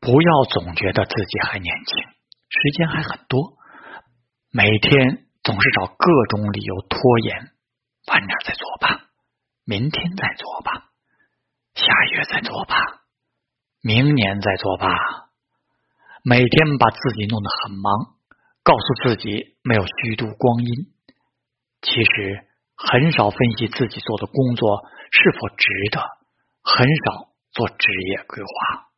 不要总觉得自己还年轻，时间还很多。每天总是找各种理由拖延，晚点再做吧，明天再做吧，下月再做吧，明年再做吧。每天把自己弄得很忙，告诉自己没有虚度光阴。其实很少分析自己做的工作是否值得，很少做职业规划。